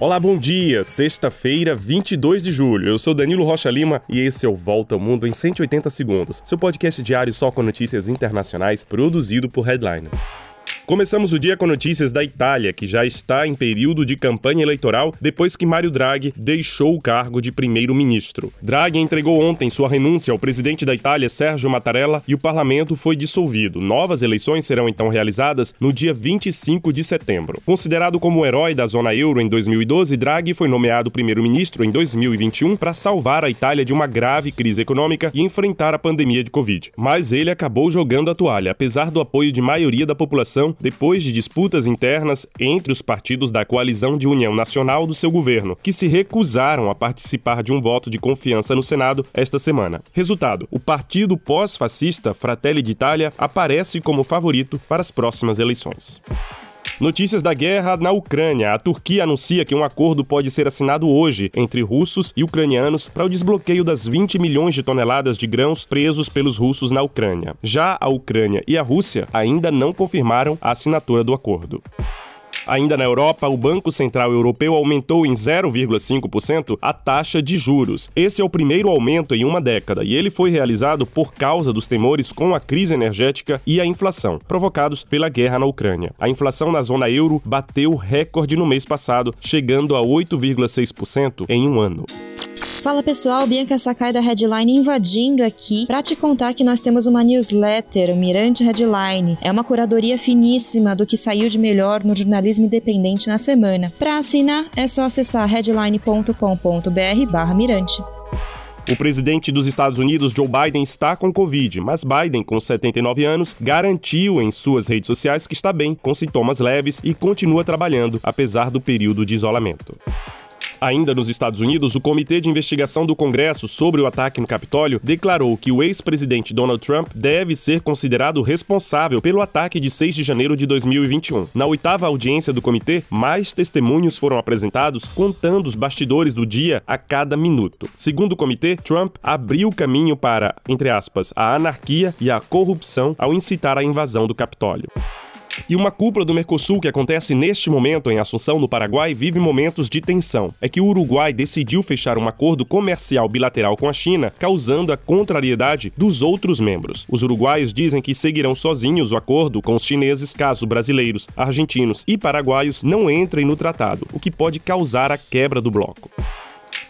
Olá, bom dia! Sexta-feira, 22 de julho. Eu sou Danilo Rocha Lima e esse é o Volta ao Mundo em 180 Segundos, seu podcast diário só com notícias internacionais, produzido por Headliner. Começamos o dia com notícias da Itália, que já está em período de campanha eleitoral depois que Mário Draghi deixou o cargo de primeiro-ministro. Draghi entregou ontem sua renúncia ao presidente da Itália, Sérgio Mattarella, e o parlamento foi dissolvido. Novas eleições serão então realizadas no dia 25 de setembro. Considerado como o herói da zona euro em 2012, Draghi foi nomeado primeiro-ministro em 2021 para salvar a Itália de uma grave crise econômica e enfrentar a pandemia de Covid. Mas ele acabou jogando a toalha, apesar do apoio de maioria da população depois de disputas internas entre os partidos da coalizão de união nacional do seu governo, que se recusaram a participar de um voto de confiança no Senado esta semana. Resultado: o partido pós-fascista Fratelli d'Italia aparece como favorito para as próximas eleições. Notícias da guerra na Ucrânia. A Turquia anuncia que um acordo pode ser assinado hoje entre russos e ucranianos para o desbloqueio das 20 milhões de toneladas de grãos presos pelos russos na Ucrânia. Já a Ucrânia e a Rússia ainda não confirmaram a assinatura do acordo. Ainda na Europa, o Banco Central Europeu aumentou em 0,5% a taxa de juros. Esse é o primeiro aumento em uma década e ele foi realizado por causa dos temores com a crise energética e a inflação, provocados pela guerra na Ucrânia. A inflação na zona euro bateu recorde no mês passado, chegando a 8,6% em um ano. Fala pessoal, Bianca Sakai da Headline invadindo aqui para te contar que nós temos uma newsletter, o Mirante Headline. É uma curadoria finíssima do que saiu de melhor no jornalismo independente na semana. Para assinar é só acessar headline.com.br/mirante. O presidente dos Estados Unidos, Joe Biden, está com Covid, mas Biden, com 79 anos, garantiu em suas redes sociais que está bem, com sintomas leves e continua trabalhando, apesar do período de isolamento. Ainda nos Estados Unidos, o Comitê de Investigação do Congresso sobre o ataque no Capitólio declarou que o ex-presidente Donald Trump deve ser considerado responsável pelo ataque de 6 de janeiro de 2021. Na oitava audiência do comitê, mais testemunhos foram apresentados contando os bastidores do dia a cada minuto. Segundo o comitê, Trump abriu caminho para, entre aspas, a anarquia e a corrupção ao incitar a invasão do Capitólio. E uma cúpula do Mercosul que acontece neste momento em Assunção, no Paraguai, vive momentos de tensão. É que o Uruguai decidiu fechar um acordo comercial bilateral com a China, causando a contrariedade dos outros membros. Os uruguaios dizem que seguirão sozinhos o acordo com os chineses caso brasileiros, argentinos e paraguaios não entrem no tratado, o que pode causar a quebra do bloco.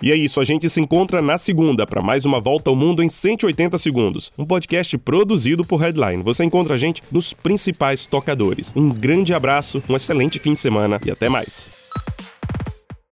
E é isso, a gente se encontra na segunda para mais uma volta ao mundo em 180 segundos. Um podcast produzido por Headline. Você encontra a gente nos principais tocadores. Um grande abraço, um excelente fim de semana e até mais.